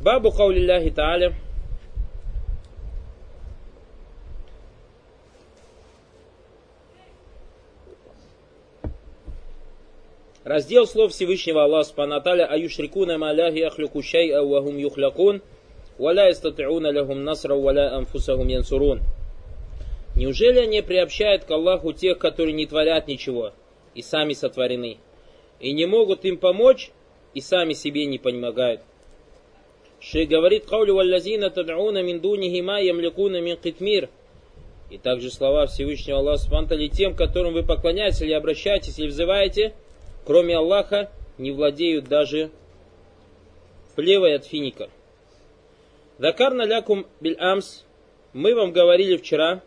Бабу хаулилляхи та'аля. Раздел слов Всевышнего Аллаха Субхану Таля «Аюшрикуна маляхи ахлюку шай'a вахум юхлякун, валя истати'уна лахум насра, валя анфусахум янсурун». Неужели они приобщают к Аллаху тех, которые не творят ничего и сами сотворены, и не могут им помочь, и сами себе не помогают? Шей говорит, «Каули валлазина тад'уна мин дунихи ма ямликуна мин китмир». И также слова Всевышнего Аллаха Субтитры тем, которым вы поклоняетесь или обращаетесь, или взываете, кроме Аллаха, не владеют даже плевой от финика. Дакарна лякум биль амс. Мы вам говорили вчера,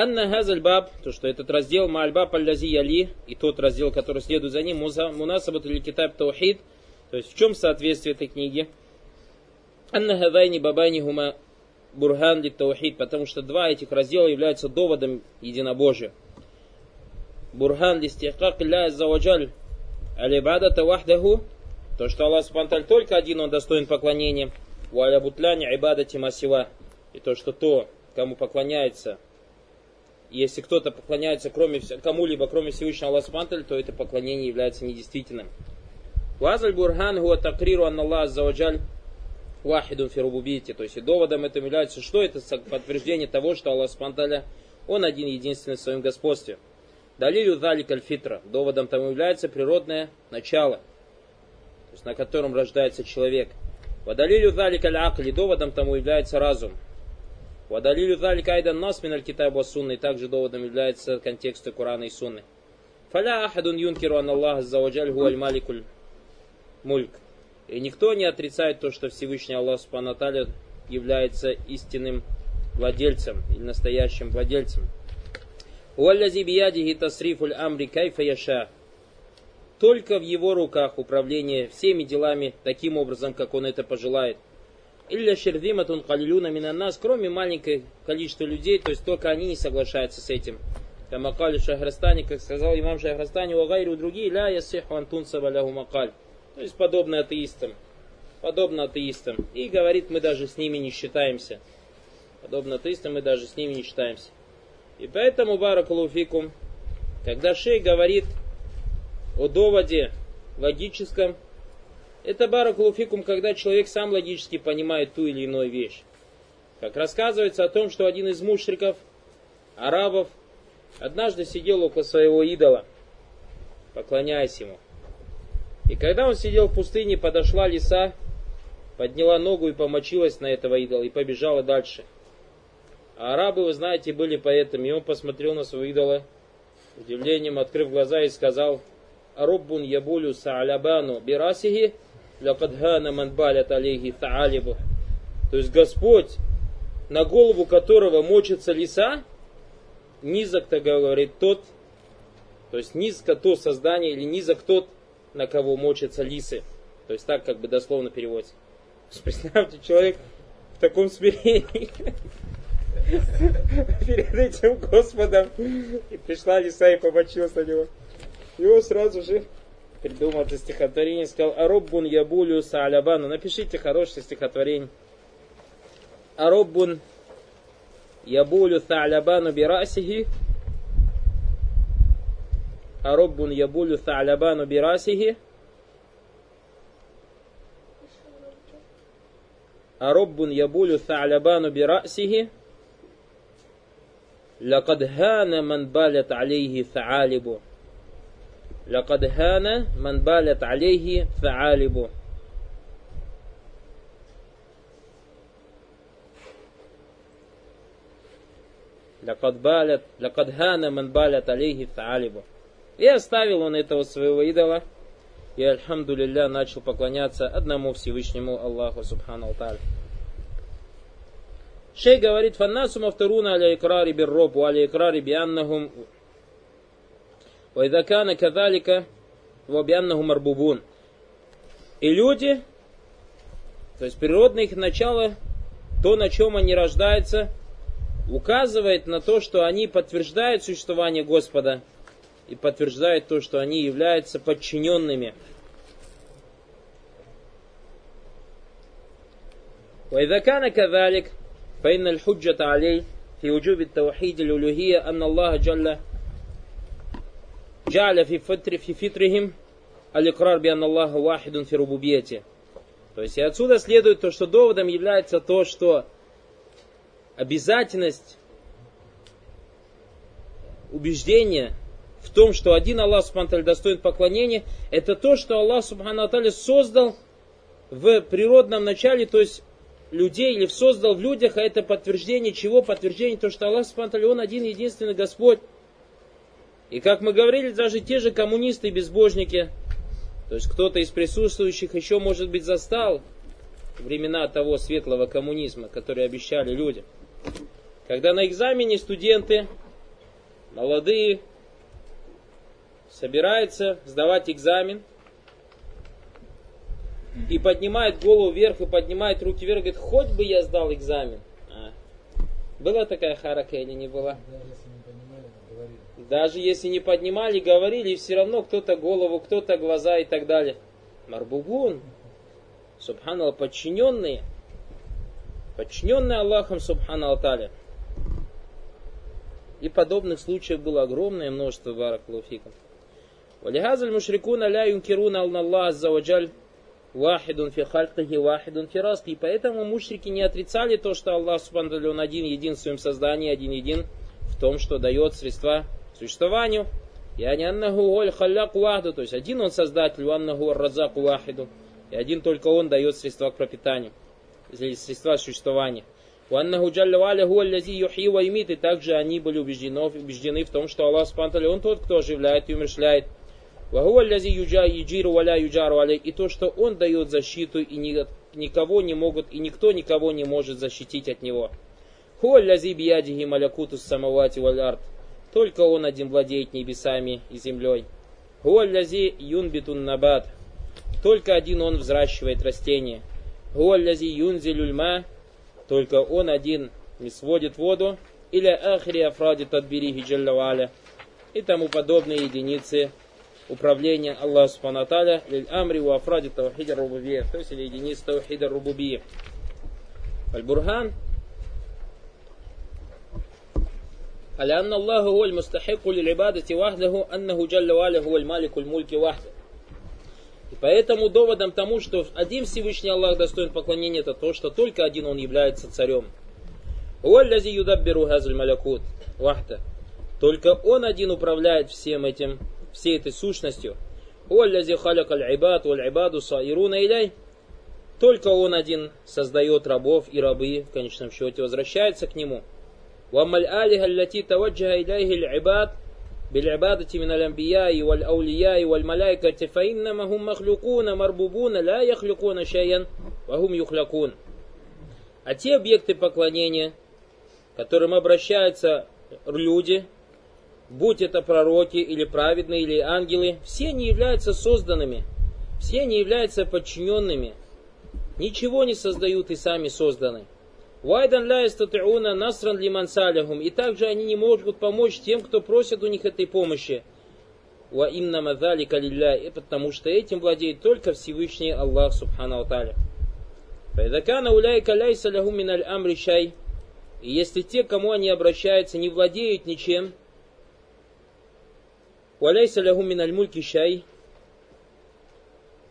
Анна Газаль Баб, то что этот раздел Маальбаб Аль-Лази Яли и тот раздел, который следует за ним, Мунасабат или Китаб Таухид, то есть в чем соответствие этой книги? Анна Гадайни Бабайни Гума Бурхан Ли Таухид, потому что два этих раздела являются доводом единобожия. Бурхан Ли Стихак Ля Заваджаль Алибадата Вахдаху, то что Аллах Субтитры только один, он достоин поклонения. Валя Бутляни Ибадати Масива, и то, что то, кому поклоняется если кто-то поклоняется кроме, кому-либо, кроме Всевышнего Аллаха Субтитры, то это поклонение является недействительным. Вазаль Бурхан хуа такриру анна Аллах заваджаль вахидун фирубубити. То есть и доводом этим является, что это подтверждение того, что Аллах Субтитры, Он один единственный в своем господстве. Далилю далик аль-фитра. Доводом тому является природное начало, то есть на котором рождается человек. Вадалилю далик аль-акли. Доводом тому является разум. Вадалилю залика айдан нас миналь китаба сунны. Также доводом является контексты Корана и Сунны. Фаля ахадун юнкиру ан Аллах заваджаль гуаль маликуль мульк. И никто не отрицает то, что Всевышний Аллах Субхану является истинным владельцем или настоящим владельцем. Уаллази биядихи тасрифуль амри кайфа яша. Только в его руках управление всеми делами таким образом, как он это пожелает. Илля шердиматун калилюна минаннас, кроме маленького количества людей, то есть только они не соглашаются с этим. Камакали Шахрастани, как сказал имам Шахрастани, уагайру другие, ля ясиху антун сабаляху макаль. То есть подобно атеистам. Подобно атеистам. И говорит, мы даже с ними не считаемся. Подобно атеистам, мы даже с ними не считаемся. И поэтому, баракалуфикум, когда шей говорит о доводе логическом, это баракулуфикум, когда человек сам логически понимает ту или иную вещь. Как рассказывается о том, что один из мушриков, арабов, однажды сидел около своего идола, поклоняясь ему. И когда он сидел в пустыне, подошла лиса, подняла ногу и помочилась на этого идола и побежала дальше. А арабы, вы знаете, были поэтами, и он посмотрел на своего идола, удивлением открыв глаза и сказал, «Аруббун ябулю са'алябану бирасихи Лякадхана манбалят алейхи таалибу. То есть Господь, на голову которого мочится лиса, низок-то говорит тот, то есть низко то создание или низок тот, на кого мочатся лисы. То есть так как бы дословно переводится. Представьте, человек в таком смирении перед этим Господом. И пришла лиса и помочилась на него. Его сразу же придумал это стихотворение, сказал «Араббун ябулю саалябану». Напишите хорошее стихотворение. «Араббун ябулю саалябану бирасихи». «Араббун ябулю саалябану бирасихи». «Араббун ябулю саалябану бирасихи». «Лакад хана ман балят алейхи саалибу». Лякад хана ман алейхи фаалибу. Лякад балят, лякад хана алейхи фаалибу. И оставил он этого своего идола, и, альхамдулилля, начал поклоняться одному Всевышнему Аллаху, субхану Алталь. Шей говорит, фаннасу мафтаруна аля икрари бирробу, аля икрари бианнахум وإذا Кадалика, كذلك Марбубун. И люди, то есть природное их начало, то, на чем они рождаются, указывает на то, что они подтверждают существование Господа и подтверждают то, что они являются подчиненными. وإذا Кадалик, كذلك فإن الحجة عليه في وجوب التوحيد الألوهية أن الله جل Джаля фи фитрихим аликрар биан Аллаха вахидун фи рубубиете. То есть и отсюда следует то, что доводом является то, что обязательность убеждения в том, что один Аллах Субхану достоин поклонения, это то, что Аллах Субхану создал в природном начале, то есть людей или создал в людях, а это подтверждение чего? Подтверждение то, что Аллах Субхану Он один единственный Господь. И как мы говорили, даже те же коммунисты и безбожники, то есть кто-то из присутствующих еще, может быть, застал времена того светлого коммунизма, который обещали людям. Когда на экзамене студенты, молодые, собираются сдавать экзамен, и поднимает голову вверх, и поднимает руки вверх, говорит, хоть бы я сдал экзамен. А. Была такая харака или не была? Даже если не поднимали, говорили, все равно кто-то голову, кто-то глаза и так далее. Марбугун, субханаллах, подчиненные, подчиненные Аллахом, субханаллах таля. И подобных случаев было огромное множество, баракулуфикам. Валихазаль мушрикуна ля юнкируна Аллах аззаваджаль вахидун фи хальтахи вахидун фи. И поэтому мушрики не отрицали то, что Аллах Субхану он один един в своем создании, один един в том, что дает средства существованию. И аннаху голь халляк вахду, то есть один он создатель, аннаху разак вахиду. И один только он дает средства к пропитанию, средства существования. Уаннаху джалля валя хуаллязи юхи ва И также они были убеждены, убеждены в том, что Аллах Субхану он тот, кто оживляет и умершляет. Вагуаллязи юджа юджиру валя юджару алей. И то, что он дает защиту, и никого не могут, и никто никого не может защитить от него. Хуаллязи биядихи малякуту самавати валь. Только он один владеет небесами и землей. Хуаллязи юнбитун набат. Только один он взращивает растения. Хуаллязи юнзилюльма. Только он один не сводит воду. Или ахри афради тадбирихи джаллаваля. И тому подобные единицы управления Аллаха Субхану Аталя лиль амри у афради таухида рубубия, то есть или единиц таухида рубубия. Аль-Бурхан على أن الله هو المستحق للعبادة وحده أنه جل وعلا هو المالك الملك وحده. И поэтому доводом тому, что один Всевышний Аллах достоин поклонения, это то, что только один Он является царем. Уаллази юдаббиру хазаль малякут вахта. Только Он один управляет всем этим всей этой сущностью. Уаллязи халяк аль-ибад, валь-ибаду саируна иляй. Только он один создает рабов, и рабы в конечном счете возвращаются к нему. وأما الآلهة التي توجه إليه العباد بالعبادة من الأنبياء والأولياء والملائكة فإنما هم مخلوقون مربوبون لا يخلقون شيئا وهم يخلقون. А те объекты поклонения, к которым обращаются люди, будь это пророки или праведные, или ангелы, все не являются созданными, все не являются подчиненными, ничего не создают и сами созданы. Вайдан ля истатиуна насран лиман. И также они не могут помочь тем, кто просит у них этой помощи. Ва инна мадалика лилля. Потому что этим владеет только Всевышний Аллах Субхану Аталя. Файдакана уляйка ляйса лягу миналь амри шай. И если те, кому они обращаются, не владеют ничем, Валяйса лягу миналь мульки шай.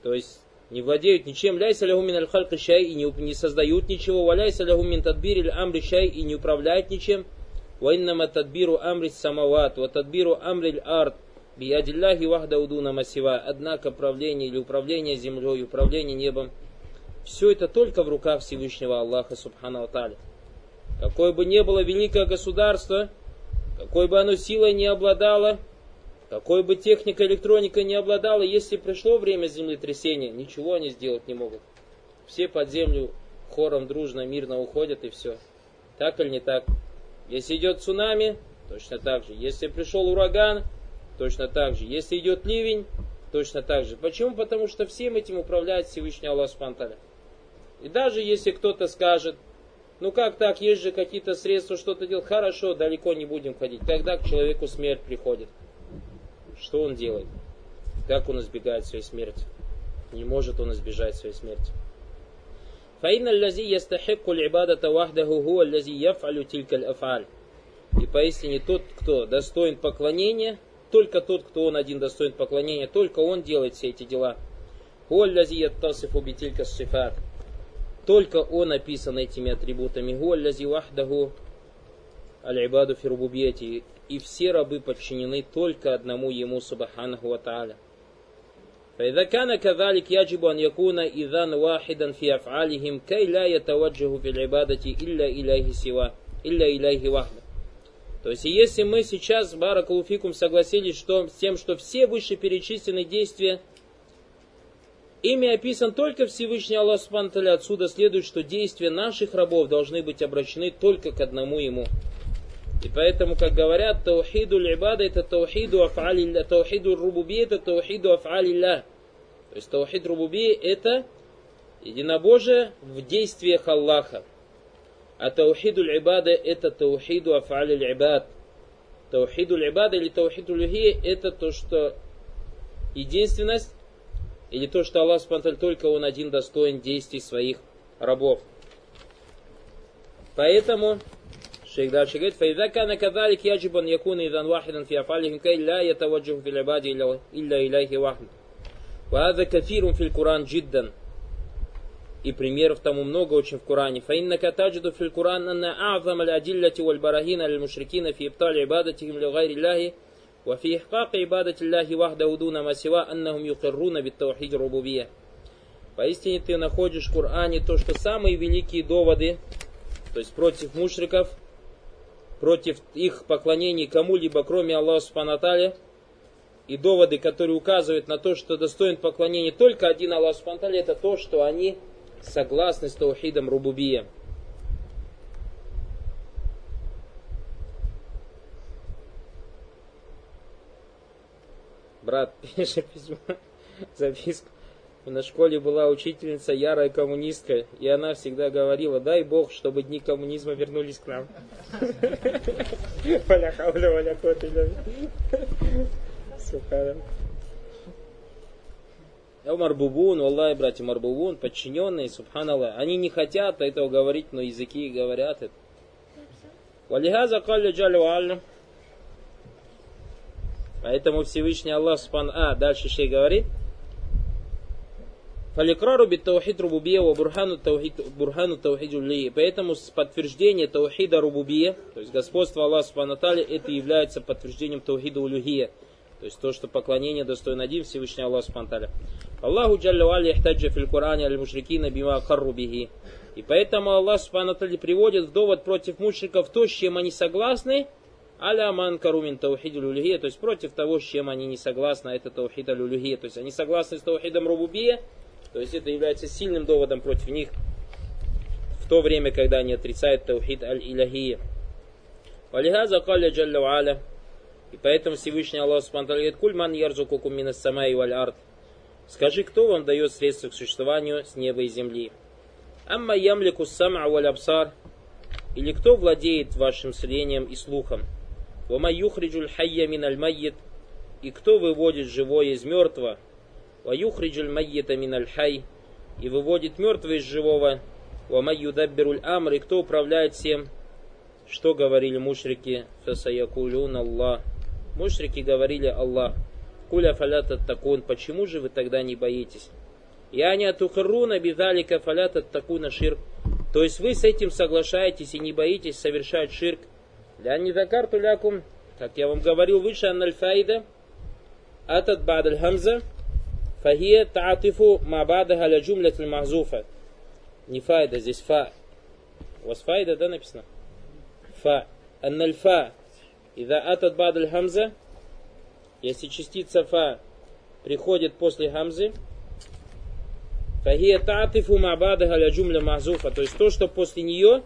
То есть не владеют ничем. Ляйса лягу миналь халька шай и не, не создают ничего. Валяйса лягу мин тадбир амри шай и не управляют ничем. Ваиннама тадбиру амри самават, ва тадбиру амри арт. Биядилляхи вахда удуна масива. Однако правление или управление землей, управление небом, все это только в руках Всевышнего Аллаха Субхану Аталя. Какое бы ни было великое государство, какой бы оно силой не обладало, какой бы техника электроника не обладала, если пришло время землетрясения, ничего они сделать не могут. Все под землю хором дружно, мирно уходят и все. Так или не так? Если идет цунами, точно так же. Если пришел ураган, точно так же. Если идет ливень, точно так же. Почему? Потому что всем этим управляет Всевышний Аллах Субтитры. И даже если кто-то скажет, ну как так, есть же какие-то средства что-то делать, хорошо, далеко не будем ходить. Тогда к человеку смерть приходит. Что он делает? Как он избегает своей смерти? Не может он избежать своей смерти. فإن الذي يستحق العبادة وحده هو الذي يفعل تلك الأفعال. И поистине тот, кто достоин поклонения, только тот, кто он один достоин поклонения, только он делает все эти дела. هو الذي يتصف بتلك الصفات. Только он описан этими атрибутами. هو الذي وحده العباد في ربوبيته. И все рабы подчинены только одному ему, субханаху ва та'аля. فإذا كان كذلك يجب أن يكون إذان واحدا في أفعالهم كي لا يتوجه في العبادة إلا إليه سواه إلا إليه وحده. То есть, если мы сейчас, Баракалуфикум, согласились что, с тем, что все вышеперечисленные действия, ими описан только Всевышний Аллах Субтитры, отсюда следует, что действия наших рабов должны быть обращены только к одному Ему. И поэтому, как говорят, таухиду ибада это таухиду афалилля, таухиду рубуби это таухиду афалилля. То есть таухид рубуби это единобожие в действиях Аллаха. А таухиду ибада это таухиду афалиль ибад. Таухиду ибада или таухиду люхи это то, что единственность или то, что Аллах Субтитры только Он один достоин действий своих рабов. Поэтому Шейх дальше говорит, فإذا كان كذلك يجب أن يكون إذا واحدا في أفعالهم كي لا يتوجه في العباد إلا إليه واحد. وهذا كثير في القرآن جدا. И примеров тому много очень в Коране. فإنك تجد في القرآن أن أعظم الأدلة والبراهين للمشركين في إبطال عبادتهم لغير الله وفي إحقاق عبادة الله وحده دون ما سوى أنهم يقرون بالتوحيد الربوبية. Поистине ты находишь в Коране то, что самые великие доводы, то есть против мушриков – против их поклонений кому-либо, кроме Аллаха Субхану и доводы, которые указывают на то, что достоин поклонения только один Аллах Субхану это то, что они согласны с Таухидом Рубубия. Брат пишет письмо, записку. На школе была учительница ярая коммунистка, и она всегда говорила, дай Бог, чтобы дни коммунизма вернулись к нам. Валя хауля, валя котиля. Умар Бубун, Аллах, братья Марбубун, подчиненные, субханаллах, они не хотят этого говорить, но языки говорят это. Валихаза калля джалю Поэтому Всевышний Аллах Субхан... А, дальше шей говорит, Фаликрару бит таухид рубубия ва бурхану таухид, бурхану таухид Поэтому подтверждение таухида рубубия, то есть господство Аллаха Субхану это является подтверждением таухида улюхия. То есть то, что поклонение достойно один Всевышний Аллах Субхану Аллаху джалля вали ихтаджа фил Коране аль мушрикина бима харру бихи. И поэтому Аллах Субхану приводит в довод против мушриков то, с чем они согласны, аля ман карумин то есть против того, с чем они не согласны, а это таухид улюхия. То есть они согласны с таухидом рубубия, то есть это является сильным доводом против них в то время, когда они отрицают таухид аль-иляхия. Валихаза калля джалля ва'аля. И поэтому Всевышний Аллах Субхану говорит, «Куль ман ярзукукум минас самай валь арт». Скажи, кто вам дает средства к существованию с неба и земли? Амма ямлику сам'a валь абсар. Или кто владеет вашим зрением и слухом? Вама юхриджуль хайя мин аль. И кто выводит живое из мертвого? «Ваюхриджуль майета миналь хай» и выводит мертвого из живого, «Вамайюдаббируль амр» и кто управляет всем, что говорили мушрики, «Фасаякулюн Аллах». Мушрики говорили «Аллах». «Куля фалята такун» почему же вы тогда не боитесь? «Я не атухаруна бидалика фалята такуна ширк» То есть вы с этим соглашаетесь и не боитесь совершать ширк. Ля не закарту лякум, как я вам говорил выше, анальфаида, атат бадаль хамза, Фахия таатифу мабадаха ля джумлят махзуфа. Не файда, здесь фа. У вас файда, да, написано? Фа. Анналь фа. Ида атат бадаль хамза. Если частица фа приходит после хамзы, Фахия таатифу мабадаха ля джумля махзуфа. То есть то, что после нее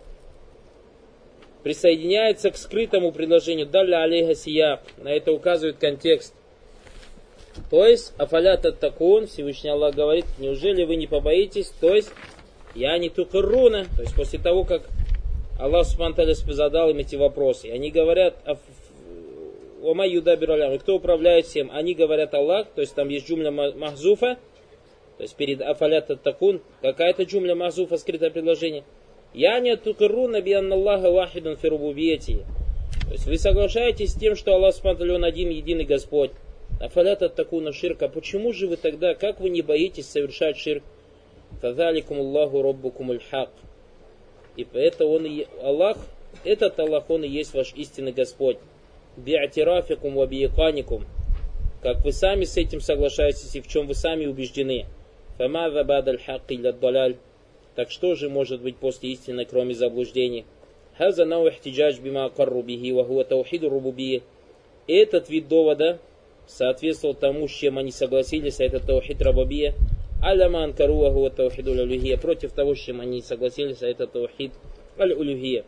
присоединяется к скрытому предложению. Далля алейха сияб. На это указывает контекст. То есть, афалята такун, Всевышний Аллах говорит, неужели вы не побоитесь? То есть, я не тукруна, то есть после того, как Аллах Субтитры задал им эти вопросы. Они говорят, Ома юда кто управляет всем? Они говорят Аллах, то есть там есть джумля махзуфа, То есть перед афалят такун какая-то джумля мазуфа, скрытое предложение. Я не тукру наби Аллаха вахидан фирубубиети. То есть вы соглашаетесь с тем, что Аллах смотрел он один единый Господь. Афалят такуна ширка. Почему же вы тогда, как вы не боитесь совершать ширк? Фадаликум Аллаху роббукум хак. И это он и Аллах, этот Аллах, он и есть ваш истинный Господь. Биатирафикум ва бияканикум. Как вы сами с этим соглашаетесь и в чем вы сами убеждены. Фамада бадаль хак даляль. Так что же может быть после истины, кроме заблуждений? Этот вид довода соответствовал тому, с чем они согласились, а это таухид рабабия. Аляма анкару ва хуа таухиду алюхия. Против того, с чем они согласились, а это таухид аль-улюхия.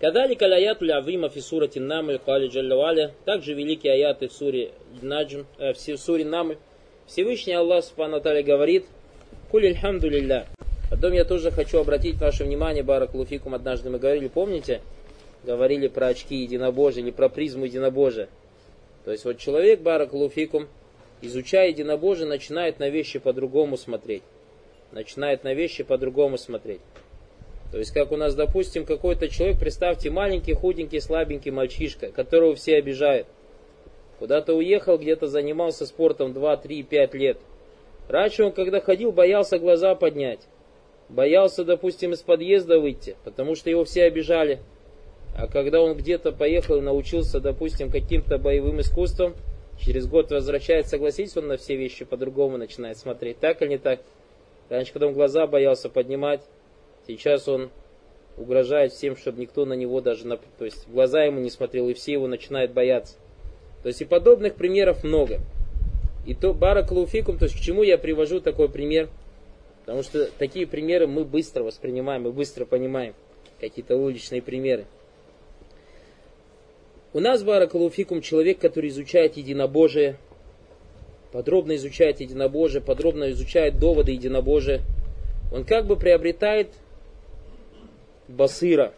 Кадали калаят лявима фи сурати кали джаллаваля. Также великие аяты в суре Наджм, э, в суре Намль. Всевышний Аллах Субхану говорит, Куль ильхамду Потом я тоже хочу обратить ваше внимание, Барак Луфикум, однажды мы говорили, помните, говорили про очки единобожия или про призму единобожия. То есть вот человек, Барак Луфикум, изучая единобожие, начинает на вещи по-другому смотреть. Начинает на вещи по-другому смотреть. То есть, как у нас, допустим, какой-то человек, представьте, маленький, худенький, слабенький мальчишка, которого все обижают. Куда-то уехал, где-то занимался спортом 2, 3, 5 лет. Раньше он, когда ходил, боялся глаза поднять. Боялся, допустим, из подъезда выйти, потому что его все обижали. А когда он где-то поехал и научился, допустим, каким-то боевым искусством, через год возвращается, согласитесь, он на все вещи по-другому начинает смотреть. Так или не так? Раньше, когда он глаза боялся поднимать, сейчас он угрожает всем, чтобы никто на него даже, на, то есть в глаза ему не смотрел, и все его начинают бояться. То есть и подобных примеров много. И то баракалуфикум, то есть к чему я привожу такой пример – Потому что такие примеры мы быстро воспринимаем, мы быстро понимаем. Какие-то уличные примеры. У нас, Баракалуфикум, человек, который изучает единобожие, подробно изучает единобожие, подробно изучает доводы единобожия, он как бы приобретает басыра.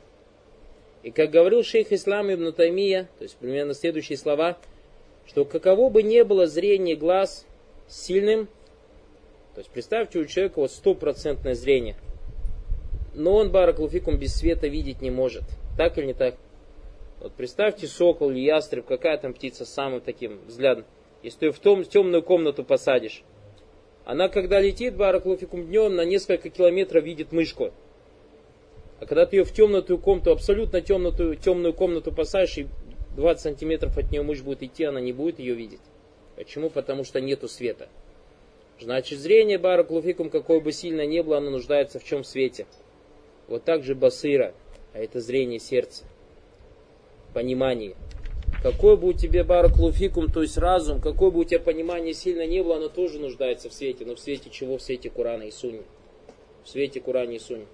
И как говорил шейх Ислам ибн Таймия, то есть примерно следующие слова, что каково бы ни было зрение глаз сильным, то есть представьте, у человека вот стопроцентное зрение. Но он, бараклуфикум, без света видеть не может. Так или не так? Вот представьте сокол или ястреб, какая там птица с самым таким взглядом. Если ты в том, темную комнату посадишь, она когда летит, бараклуфикум, днем на несколько километров видит мышку. А когда ты ее в темную комнату, абсолютно темную, темную комнату посадишь, и 20 сантиметров от нее мышь будет идти, она не будет ее видеть. Почему? Потому что нету света. Значит, зрение Бараклуфикум, какое бы сильно ни было, оно нуждается в чем свете. Вот так же басыра, а это зрение сердца, понимание. Какой бы у тебя бараклуфикум, то есть разум, какое бы у тебя понимание сильно не было, оно тоже нуждается в свете. Но в свете чего? В свете Курана и Сунни. В свете Курана и Сунни.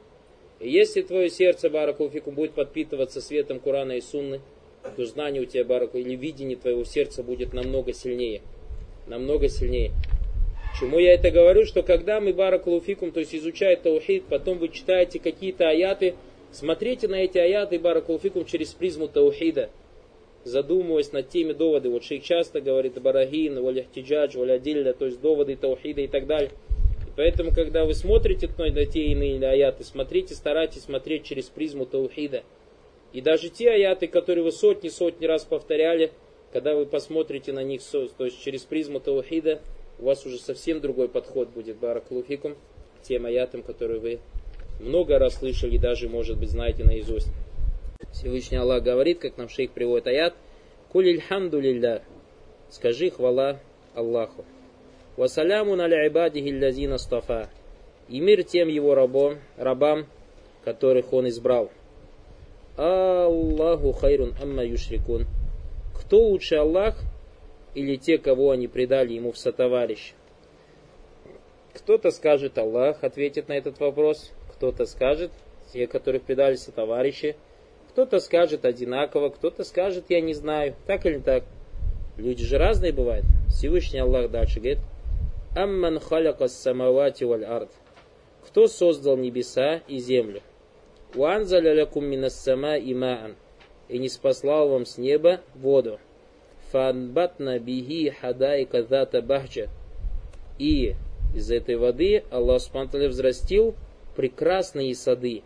И если твое сердце, бараклуфикум, будет подпитываться светом Курана и Сунны, то знание у тебя, бараку, или видение твоего сердца будет намного сильнее. Намного сильнее. Чему я это говорю, что когда мы баракулуфикум, то есть изучаем таухид, потом вы читаете какие-то аяты, смотрите на эти аяты баракулуфикум через призму таухида, задумываясь над теми доводами. Вот шейх часто говорит барагин, валяхтиджадж, валядилля, то есть доводы таухида и так далее. И поэтому, когда вы смотрите на те иные аяты, смотрите, старайтесь смотреть через призму таухида. И даже те аяты, которые вы сотни-сотни раз повторяли, когда вы посмотрите на них, то есть через призму таухида, у вас уже совсем другой подход будет, баракулуфикум, к тем аятам, которые вы много раз слышали, даже, может быть, знаете наизусть. Всевышний Аллах говорит, как нам шейх приводит аят, «Куль ильхамду лилля» Скажи хвала Аллаху. «Вассаляму на ибадихи лязина стафа» И мир тем его рабом, рабам, которых он избрал. Аллаху хайрун амма юшрикун. Кто лучше Аллах или те, кого они предали ему в сотоварищ? Кто-то скажет Аллах, ответит на этот вопрос. Кто-то скажет те, которых предали сотоварищи. Кто-то скажет одинаково, кто-то скажет я не знаю. Так или не так? Люди же разные бывают. Всевышний Аллах дальше говорит. Амман халяка самавати валь ард. Кто создал небеса и землю? Уанзаля лякум минас сама имаан. И не спаслал вам с неба воду фанбатна бихи хадайка зата бахча. И из этой воды Аллах Субтитры взрастил прекрасные сады.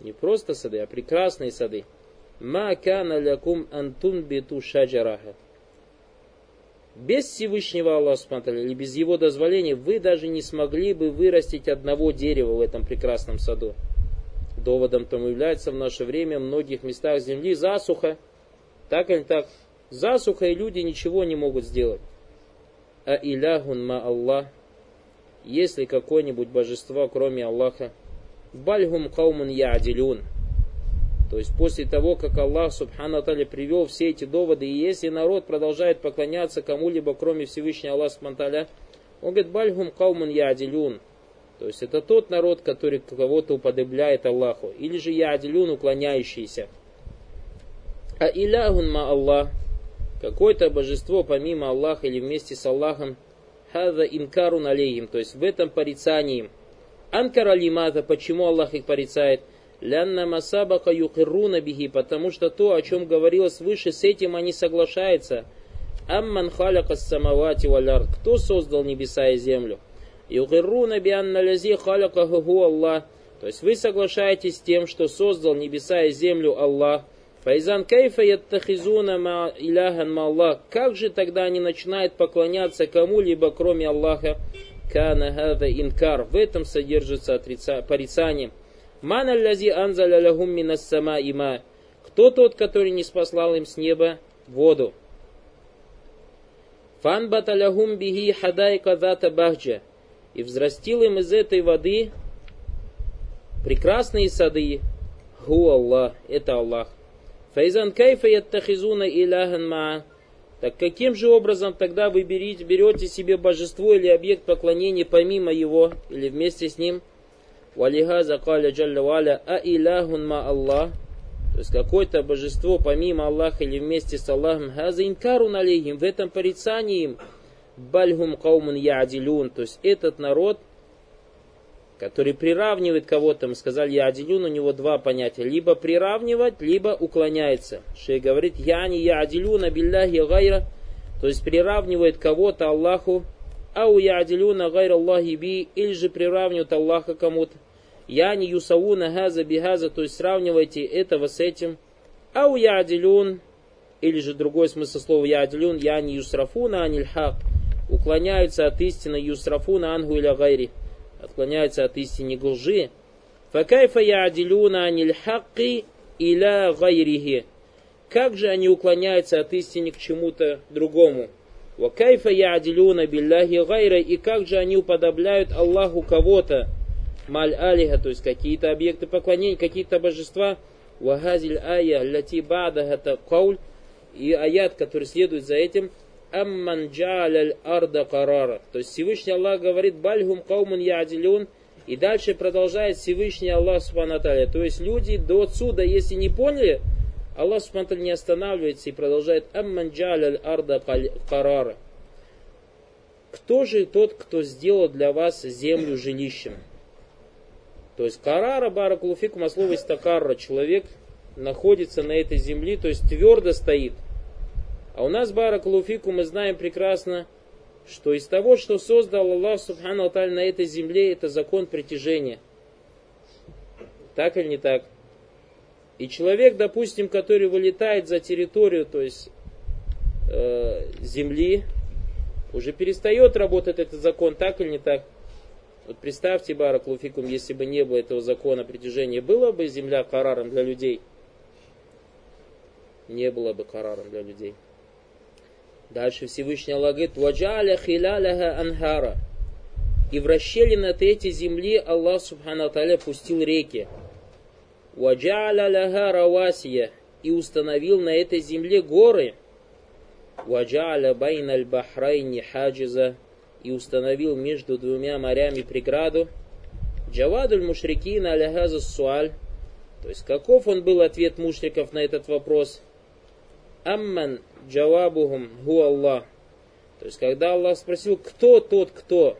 Не просто сады, а прекрасные сады. Ма кана лякум антун биту шаджараха. Без Всевышнего Аллаха Субтитры или без его дозволения вы даже не смогли бы вырастить одного дерева в этом прекрасном саду. Доводом тому является в наше время в многих местах земли засуха. Так или так? Засуха и люди ничего не могут сделать. А иляхун ма Аллах, если какое-нибудь божество, кроме Аллаха, бальгум каумун я'дилюн. То есть после того, как Аллах Субхану Аталя привел все эти доводы, и если народ продолжает поклоняться кому-либо, кроме Всевышнего Аллаха Субхану он говорит, бальгум каумун я'дилюн. То есть это тот народ, который кого-то уподобляет Аллаху. Или же я'дилюн, уклоняющийся. А иляхун ма Аллах, какое-то божество помимо Аллаха или вместе с Аллахом, хаза инкару налейхим, то есть в этом порицании. Анкара лимата, почему Аллах их порицает? Лянна масабака юкируна бихи, потому что то, о чем говорилось выше, с этим они соглашаются. Амман халяка самавати валяр, кто создал небеса и землю? Юкируна бианна лязи халяка Аллах. То есть вы соглашаетесь с тем, что создал небеса и землю Аллах. Файзан кайфа яттахизуна ма иляхан ма Аллах. Как же тогда они начинают поклоняться кому-либо, кроме Аллаха? Кана хада инкар. В этом содержится отрица... порицание. Ман аллази анзаля лахум минас сама има. Кто тот, который не спаслал им с неба воду? Фан баталахум бихи хадайка зата бахджа. И взрастил им из этой воды прекрасные сады. Ху Аллах, это Аллах. Файзан кайфа яттахизуна иляхан ма. Так каким же образом тогда вы берете, берете себе божество или объект поклонения помимо его или вместе с ним? Валихаза каля джалля валя а иляхун ма Аллах. То есть какое-то божество помимо Аллаха или вместе с Аллахом. Хаза инкарун алейхим. В этом порицании им. Бальхум каумун яадилюн. То есть этот народ – который приравнивает кого-то, мы сказали, ядилюн, у него два понятия, либо приравнивать, либо уклоняется. Шей говорит, я не ядилюна билляхи гайра, то есть приравнивает кого-то Аллаху, а у ядилюна гайра Аллахи би, или же приравнивает Аллаха кому-то. Я не юсауна газа бигаза, то есть сравнивайте этого с этим. А у ядилюн, или же другой смысл слова ядилюн, я не юсрафуна аниль хак, уклоняются от истины юсрафуна ангу или гайри отклоняются от истины лжи. Факайфа я'дилюна аниль иля гайрихи. Как же они уклоняются от истины к чему-то другому? Вакайфа я'дилюна билляхи гайра. И как же они уподобляют Аллаху кого-то? Маль алиха, то есть какие-то объекты поклонения, какие-то божества. Вагазиль ая, ляти бада кауль. И аят, который следует за этим – амман джаляль арда карара. То есть Всевышний Аллах говорит, бальгум каумун ядилюн, и дальше продолжает Всевышний Аллах Субхану То есть люди до отсюда, если не поняли, Аллах Субхану не останавливается и продолжает амман джаляль арда карара. Кто же тот, кто сделал для вас землю жилищем? То есть карара, баракулуфикум, а слово истакарра, человек находится на этой земле, то есть твердо стоит – а у нас, Баракулуфику, мы знаем прекрасно, что из того, что создал Аллах Субхану Алталь на этой земле, это закон притяжения. Так или не так? И человек, допустим, который вылетает за территорию, то есть э, земли, уже перестает работать этот закон, так или не так? Вот представьте, Баракулуфикум, если бы не было этого закона притяжения, была бы земля караром для людей? Не было бы караром для людей. Дальше Всевышний Аллах говорит, «Ваджаля хиляляха анхара». И в расщелины эти земли Аллах Субхану Таля пустил реки. «Ваджаля ляха равасия». И установил на этой земле горы. «Ваджаля байналь бахрайни хаджиза». И установил между двумя морями преграду. Джавадуль мушрикина аляхаза суаль. То есть каков он был ответ мушриков на этот вопрос? Амман джавабухум ху Аллах. То есть, когда Аллах спросил, кто тот, кто,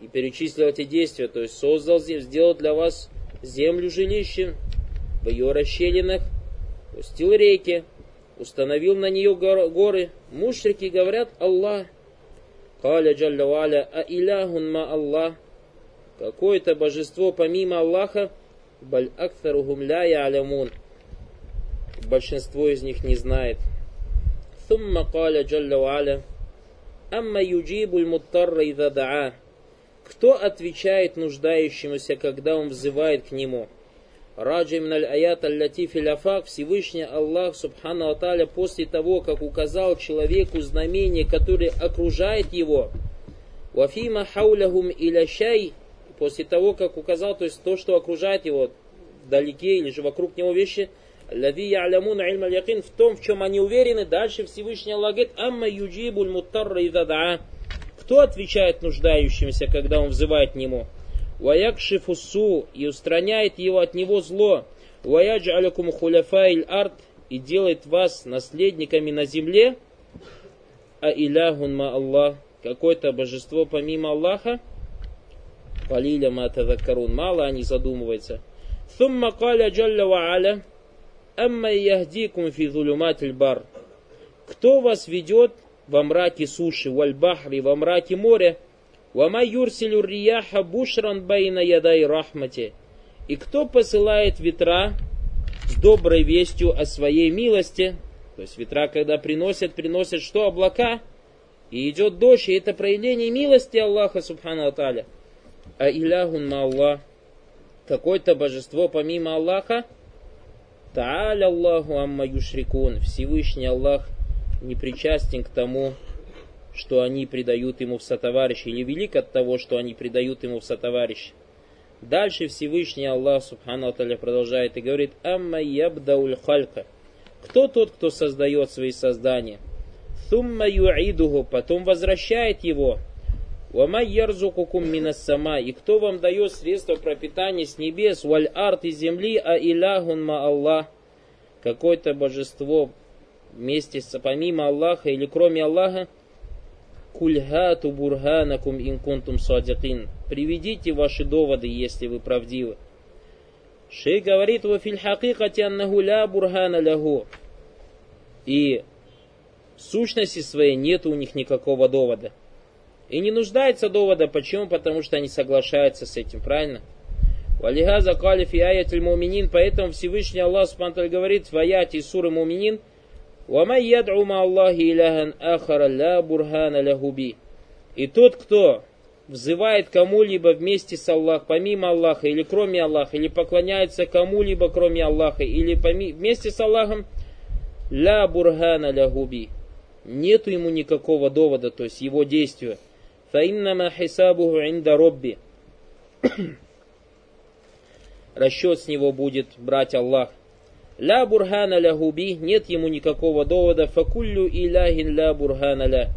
и перечислил эти действия, то есть создал, сделал для вас землю жилищем, в ее расщелинах, пустил реки, установил на нее горы. Мушрики говорят Аллах. Каля Джалля Валя, а иляхун ма Аллах, какое-то божество помимо Аллаха, баль актарухум ля ялямун, большинство из них не знает. ثم قال جل وعلا أما يجيب المضطر إذا دعاه Кто отвечает нуждающемуся, когда он взывает к нему? Раджи миналь аят аллати филяфак Всевышний Аллах Субхану Аталя после того, как указал человеку знамение, которое окружает его, вафима хаулахум илящай, после того, как указал, то есть то, что окружает его вдалеке или же вокруг него вещи, Лади ялямун ильм якин в том, в чем они уверены. Дальше Всевышний Аллах говорит, амма юджибуль муттарра и Кто отвечает нуждающимся, когда он взывает к нему? Ваякшифусу и устраняет его от него зло. Ваяджалякум хуляфаиль арт и делает вас наследниками на земле. А иляхун ма Аллах, какое-то божество помимо Аллаха. Калиля ма тазакарун, мало они задумываются. Сумма каля джалля ва аля, амма яхдикум фи зулюматиль бар. Кто вас ведет во мраке суши, вальбахри, во мраке моря, Вама юрсилю рияха бушран байна ядай рахмати. И кто посылает ветра с доброй вестью о своей милости, то есть ветра, когда приносят, приносят что? Облака. И идет дождь, и это проявление милости Аллаха, субхану аталя. А иляхун ма Аллах, какое-то божество помимо Аллаха, Та'аля Аллаху амма юшрикун, Всевышний Аллах не причастен к тому, что они предают ему в сотоварищи, или велик от того, что они предают ему в сотоварищи. Дальше Всевышний Аллах Субхану Аталя продолжает и говорит, «Амма ябдауль халька». Кто тот, кто создает свои создания? Сумма потом возвращает его. Вама ярзукукум минас сама. И кто вам дает средства пропитания с небес, валь арт из земли, а иляхун ма Аллах. Какое-то божество вместе с помимо Аллаха или кроме Аллаха, Кульхату бурханакум инкунтум садикин. Приведите ваши доводы, если вы правдивы. Шей говорит, во фильхакикати аннаху ля бурхана лягу. И в сущности своей нет у них никакого довода. И не нуждается довода. Почему? Потому что они соглашаются с этим, правильно? Валига закалиф и аятель муминин. Поэтому Всевышний Аллах Субтитры говорит в аяте суры муминин. Вама яд'у ма Аллахи иляхан ахара ля бурхана ля губи. И тот, кто взывает кому-либо вместе с Аллахом, помимо Аллаха или кроме Аллаха, или поклоняется кому-либо кроме Аллаха, или поми... вместе с Аллахом, ля бурхана ля губи. Нету ему никакого довода, то есть его действия. Фаиннама хисабуху инда робби. Расчет с него будет брать Аллах. Ля бурхана ля губи, нет ему никакого довода, факуллю иляхин ля бурхана ля.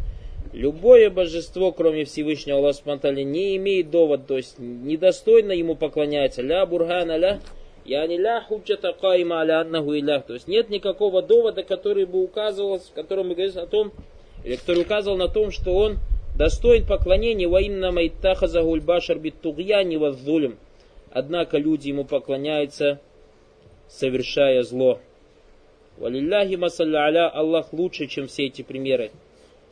Любое божество, кроме Всевышнего Аллаха Субтитры, не имеет довод, то есть недостойно ему поклоняется. Ля бурхана ля, я не ля худжата кайма аля аннаху илях. То есть нет никакого довода, который бы указывал, в котором мы говорим о том, или который указывал на том, что он достоин поклонения во инна майтахаза гульбашар биттугьяни ваззулем. Однако люди ему поклоняются совершая зло. Валилляхи масалля Аллах лучше, чем все эти примеры.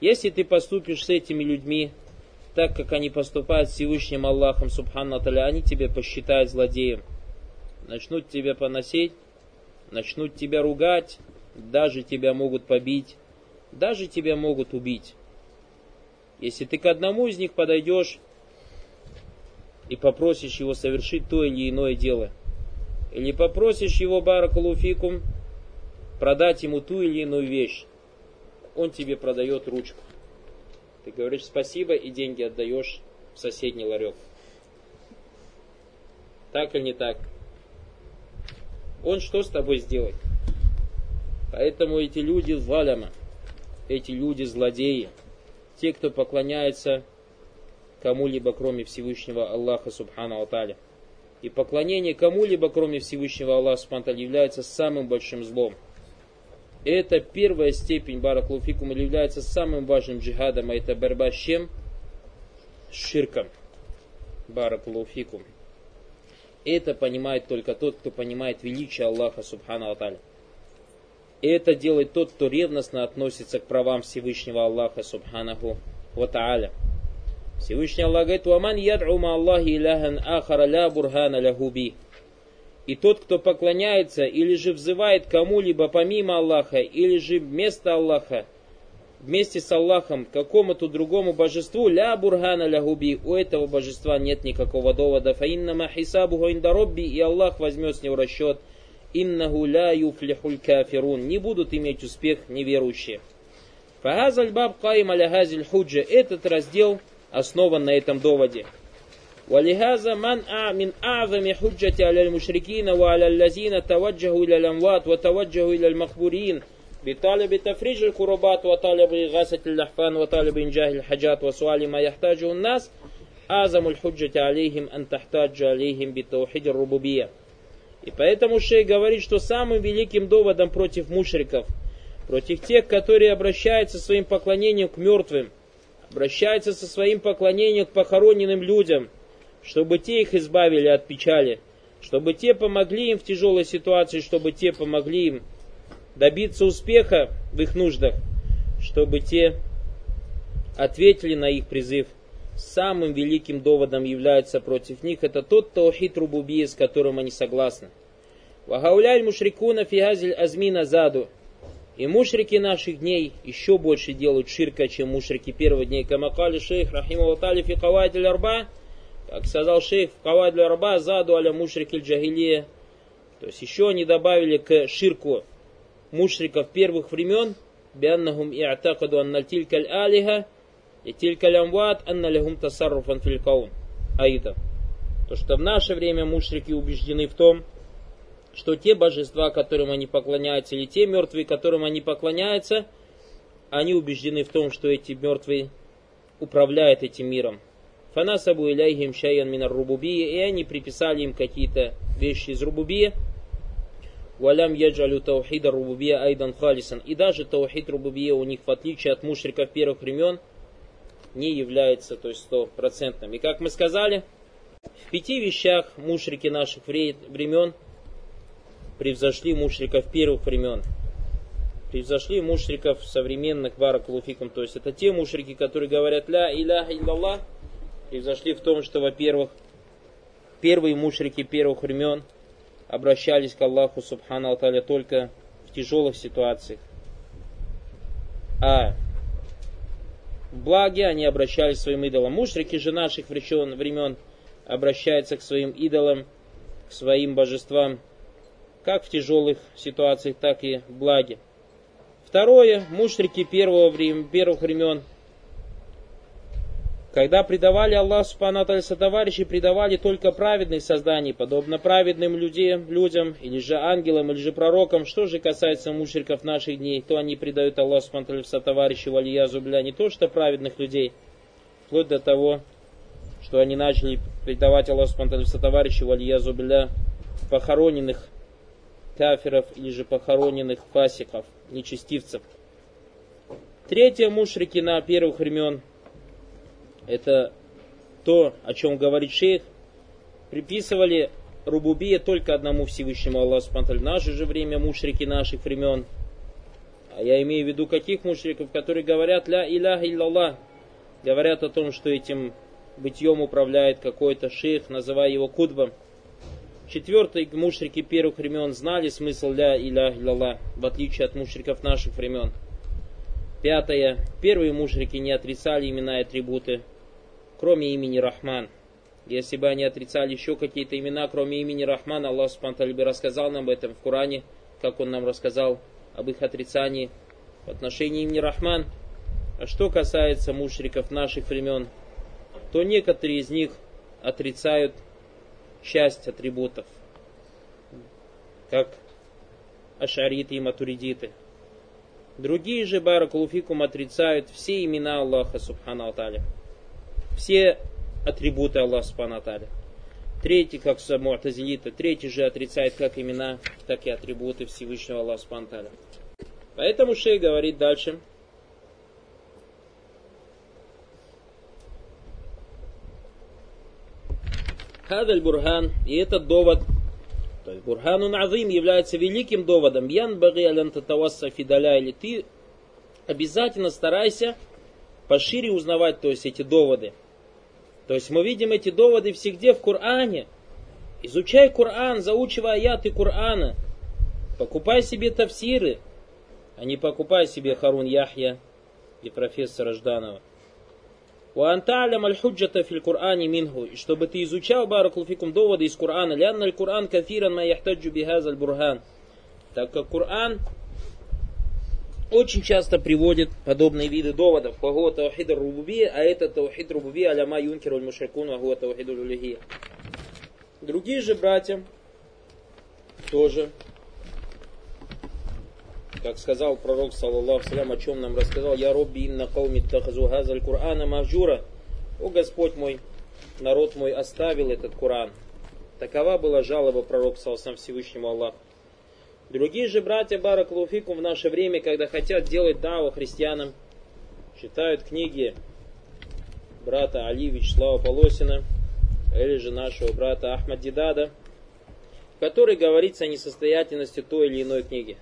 Если ты поступишь с этими людьми, так как они поступают с Всевышним Аллахом, Субхану Таля, они тебя посчитают злодеем. Начнут тебя поносить, начнут тебя ругать, даже тебя могут побить, даже тебя могут убить. Если ты к одному из них подойдешь и попросишь его совершить то или иное дело – или попросишь его, баракалуфикум, продать ему ту или иную вещь, он тебе продает ручку. Ты говоришь спасибо и деньги отдаешь в соседний ларек. Так или не так? Он что с тобой сделает? Поэтому эти люди валяма, эти люди злодеи, те, кто поклоняется кому-либо, кроме Всевышнего Аллаха Субхану Аталя. И поклонение кому-либо, кроме Всевышнего Аллаха Субтитры, является самым большим злом. Это первая степень Бараклуфикум является самым важным джихадом, а это борьба с чем? Ширком. Бараклуфикум. Это понимает только тот, кто понимает величие Аллаха Субхану Аталя. Это делает тот, кто ревностно относится к правам Всевышнего Аллаха Субханаху ва та'аля. Всевышний Аллах говорит, «Ваман яд'у Аллахи иляхан ахара ля бурхана лягуби». И тот, кто поклоняется или же взывает кому-либо помимо Аллаха, или же вместо Аллаха, вместе с Аллахом какому-то другому божеству, ля бургана ля губи, у этого божества нет никакого довода. Фаиннама хисабуху индаробби, и Аллах возьмет с него расчет. Иннаху ля юфлихуль кафирун. Не будут иметь успех неверующие. Фагазаль баб каим аля худжа. Этот раздел основан на этом доводе. ولهذا من من أعظم حجة على المشركين وعلى الذين توجهوا إلى الأموات وتوجهوا إلى المقبورين بطالب تفريج الكربات وطالب إغاثة اللحفان وطالب إنجاه الحاجات وسؤال ما يحتاجه الناس أعظم الحجة عليهم أن تحتاج عليهم بتوحيد الربوبية. И поэтому Шей говорит, что самым великим доводом против мушриков, против тех, которые обращаются своим поклонением к мертвым, обращаются со своим поклонением к похороненным людям – чтобы те их избавили от печали, чтобы те помогли им в тяжелой ситуации, чтобы те помогли им добиться успеха в их нуждах, чтобы те ответили на их призыв. Самым великим доводом является против них это тот таухид рубубии, с которым они согласны. Вагауляль мушрикуна фигазиль азмина заду. И мушрики наших дней еще больше делают ширка, чем мушрики первых дней. Камакали шейх рахиму фи кавайдиль арба – как сказал шейх в Кавай для раба, заду аля мушрикиль джагилия. То есть еще они добавили к ширку мушриков первых времен, бианнахум и атакаду анна тилькаль алиха, и тилькаль амват анна лягум тасарруфан филькаун. Аида. То, что в наше время мушрики убеждены в том, что те божества, которым они поклоняются, или те мертвые, которым они поклоняются, они убеждены в том, что эти мертвые управляют этим миром. Фанасабу иляйхим шаян минар рубубия, и они приписали им какие-то вещи из рубубия. Валям яджалю таухида рубубия айдан халисан. И даже таухид рубубия у них, в отличие от мушриков первых времен, не является то есть стопроцентным. И как мы сказали, в пяти вещах мушрики наших времен превзошли мушриков первых времен. Превзошли мушриков современных баракулуфиком. То есть это те мушрики, которые говорят ля иляха иллаллах, превзошли в том, что, во-первых, первые мушрики первых времен обращались к Аллаху Субхану Аталя только в тяжелых ситуациях. А благе они обращались к своим идолам. Мушрики же наших времен обращаются к своим идолам, к своим божествам, как в тяжелых ситуациях, так и в благе. Второе, мушрики первого времени, первых времен когда предавали Аллах Субхану товарищи, предавали только праведных созданий, подобно праведным людям, людям, или же ангелам, или же пророкам. Что же касается мушриков наших дней, то они предают Аллах Субхану товарищи валия зубля не то что праведных людей, вплоть до того, что они начали предавать Аллах Субхану товарищи валия зубля похороненных кафиров или же похороненных фасиков, нечестивцев. Третье, мушрики на первых времен – это то, о чем говорит шейх, приписывали рубубия только одному Всевышнему Аллаху Субтитры. В наше же время мушрики наших времен, а я имею в виду каких мушриков, которые говорят ля иляха иллаллах, говорят о том, что этим бытием управляет какой-то шейх, называя его кудбом. Четвертый, мушрики первых времен знали смысл ля иля илlallah, в отличие от мушриков наших времен. Пятое, первые мушрики не отрицали имена и атрибуты кроме имени Рахман. Если бы они отрицали еще какие-то имена, кроме имени Рахман, Аллах Субтитры бы рассказал нам об этом в Коране, как Он нам рассказал об их отрицании в отношении имени Рахман. А что касается мушриков наших времен, то некоторые из них отрицают часть атрибутов, как ашариты и матуридиты. Другие же баракулуфикум отрицают все имена Аллаха Субхану Аталя все атрибуты Аллаха Субхану Третий, как Му'тазилита, третий же отрицает как имена, так и атрибуты Всевышнего Аллаха Субхану Поэтому Шей говорит дальше. Хадаль Бурхан, и этот довод, то есть Бурхану Назим является великим доводом. Ян Баги Алянтатавасса Фидаля, или ты обязательно старайся пошире узнавать, то есть эти доводы. То есть мы видим эти доводы всегде в Коране. Изучай Коран, заучивай аяты Корана. Покупай себе тафсиры, а не покупай себе Харун Яхья и профессора Жданова. У Анталя аль-худжата Коране Кур'ане. И чтобы ты изучал, баракулфикум, доводы из Корана. Лянна аль-Кур'ан кафиран ма яхтаджу бихаз Бурхан, Так как Коран очень часто приводит подобные виды доводов. Фагуа таухид рубуби, а это таухид рубуби аляма юнкер аль мушрикун, вагуа таухид улюхия. Другие же братья тоже, как сказал пророк, саллаллаху салям, о чем нам рассказал, «Я робби инна кауми тахазу газаль Кур'ана махджура». «О Господь мой, народ мой оставил этот Кур'ан». Такова была жалоба пророка, саллаллаху Всевышнему Аллаху. Другие же братья Баракулуфикум в наше время, когда хотят делать даву христианам, читают книги брата Али Вячеслава Полосина, или же нашего брата Ахмад Дидада, в которой говорится о несостоятельности той или иной книги.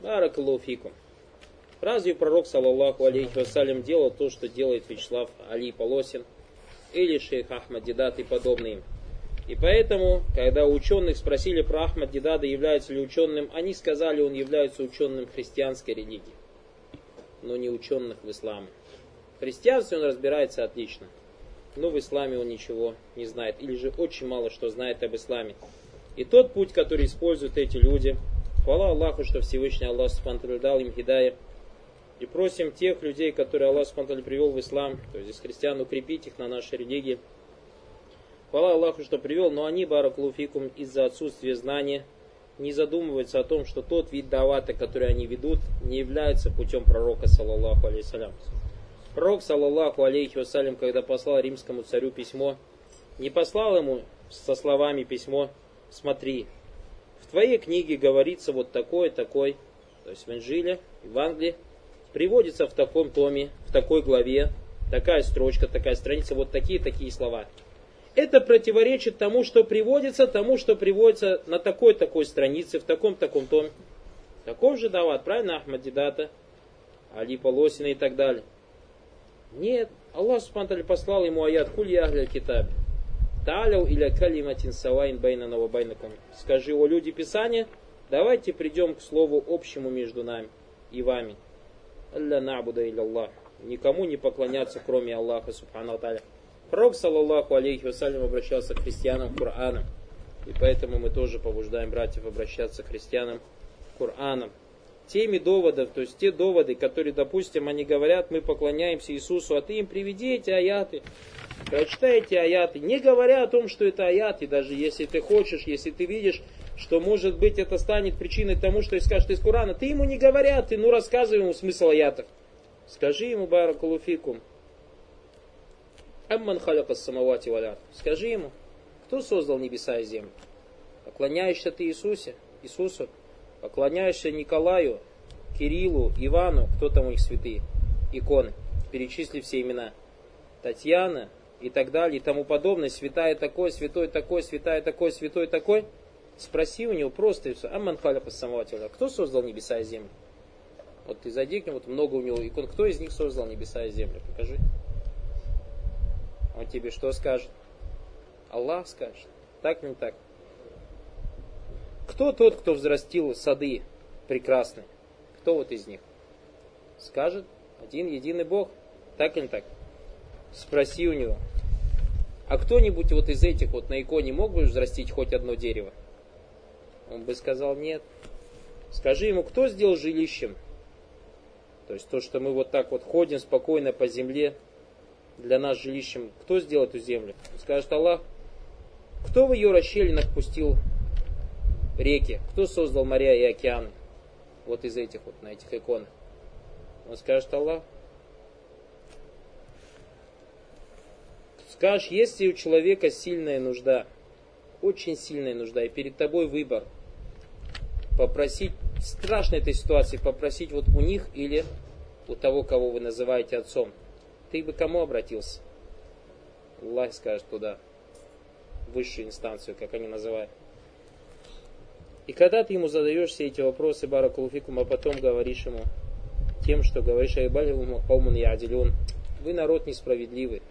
Баракулуфикум. Разве пророк, саллаллаху алейхи вассалям, делал то, что делает Вячеслав Али Полосин, или шейх Ахмад Дидат и подобные им? И поэтому, когда ученых спросили про Ахмад Дидада, является ли ученым, они сказали, он является ученым христианской религии, но не ученых в исламе. В христианстве он разбирается отлично, но в исламе он ничего не знает, или же очень мало что знает об исламе. И тот путь, который используют эти люди, хвала Аллаху, что Всевышний Аллах Субтитры дал им хидая, и просим тех людей, которые Аллах Субтитры привел в ислам, то есть христиан, укрепить их на нашей религии, Хвала Аллаху, что привел, но они, баракулуфикум, из-за отсутствия знания, не задумываются о том, что тот вид давата, который они ведут, не является путем пророка, саллаллаху алейхиссалям. Пророк, саллаллаху алейхи вассалям, когда послал римскому царю письмо, не послал ему со словами письмо «Смотри, в твоей книге говорится вот такой, такой, то есть в Инжиле, в Англии, приводится в таком томе, в такой главе, такая строчка, такая страница, вот такие-такие слова это противоречит тому, что приводится, тому, что приводится на такой-такой странице, в таком-таком томе. Таков же дават, правильно, Ахмадидата, Али Полосина и так далее. Нет, Аллах Субхану послал ему аят «Куль ягля китаб». Таляу иля калиматин савайн байна ва байнакум. Скажи, о люди Писания, давайте придем к слову общему между нами и вами. Алля набуда иля Аллах. Никому не поклоняться, кроме Аллаха Субхану. Пророк, саллаллаху алейхи вассалям, обращался к христианам Кораном. И поэтому мы тоже побуждаем братьев обращаться к христианам Кораном. Теми доводов, то есть те доводы, которые, допустим, они говорят, мы поклоняемся Иисусу, а ты им приведи эти аяты, прочитай эти аяты, не говоря о том, что это аяты, даже если ты хочешь, если ты видишь, что может быть это станет причиной тому, что ты скажешь из Корана, ты ему не говоря, ты ну рассказывай ему смысл аятов. Скажи ему, Баракулуфикум, Амман халяка самавати валя. Скажи ему, кто создал небеса и землю? Поклоняешься ты Иисусе, Иисусу, поклоняешься Николаю, Кириллу, Ивану, кто там у них святые, иконы. Перечисли все имена. Татьяна и так далее и тому подобное. Святая такой, святой такой, святая такой, святой такой. Спроси у него просто. Амман халяка самавати валя. Кто создал небеса и землю? Вот ты зайди к нему, вот много у него икон. Кто из них создал небеса и землю? Покажи. Он тебе что скажет? Аллах скажет. Так не так? Кто тот, кто взрастил сады прекрасные? Кто вот из них? Скажет один единый Бог. Так или так? Спроси у него. А кто-нибудь вот из этих вот на иконе мог бы взрастить хоть одно дерево? Он бы сказал нет. Скажи ему, кто сделал жилищем? То есть то, что мы вот так вот ходим спокойно по земле, для нас жилищем, кто сделал эту землю? Скажет Аллах, кто в ее расщелинах пустил реки? Кто создал моря и океаны? Вот из этих вот, на этих иконах. Он скажет Аллах. Скажешь, если у человека сильная нужда, очень сильная нужда, и перед тобой выбор, попросить, страшной этой ситуации, попросить вот у них или у того, кого вы называете отцом – ты бы кому обратился? Аллах скажет туда, высшую инстанцию, как они называют. И когда ты ему задаешь все эти вопросы, баракулуфикум, а потом говоришь ему тем, что говоришь, айбалихум каумун ядилюн, вы народ несправедливый,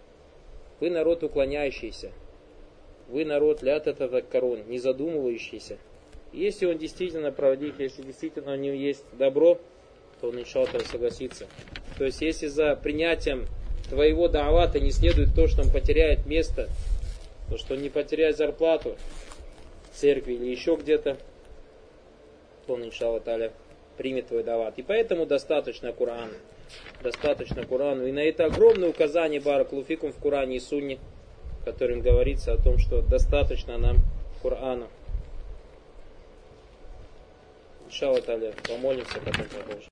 вы народ уклоняющийся, вы народ лят этот корон, не задумывающийся. Если он действительно правдив, если действительно у него есть добро, то он, иншаллах, согласится. То есть, если за принятием твоего давата не следует то, что он потеряет место, то, что он не потеряет зарплату в церкви или еще где-то, то он, иншаллах, таля, примет твой дават. И поэтому достаточно Курана. Достаточно Курану. И на это огромное указание Баракулуфикум в Куране и Сунне, в котором говорится о том, что достаточно нам Курана. Иншаллах, таля, помолимся, потом продолжим.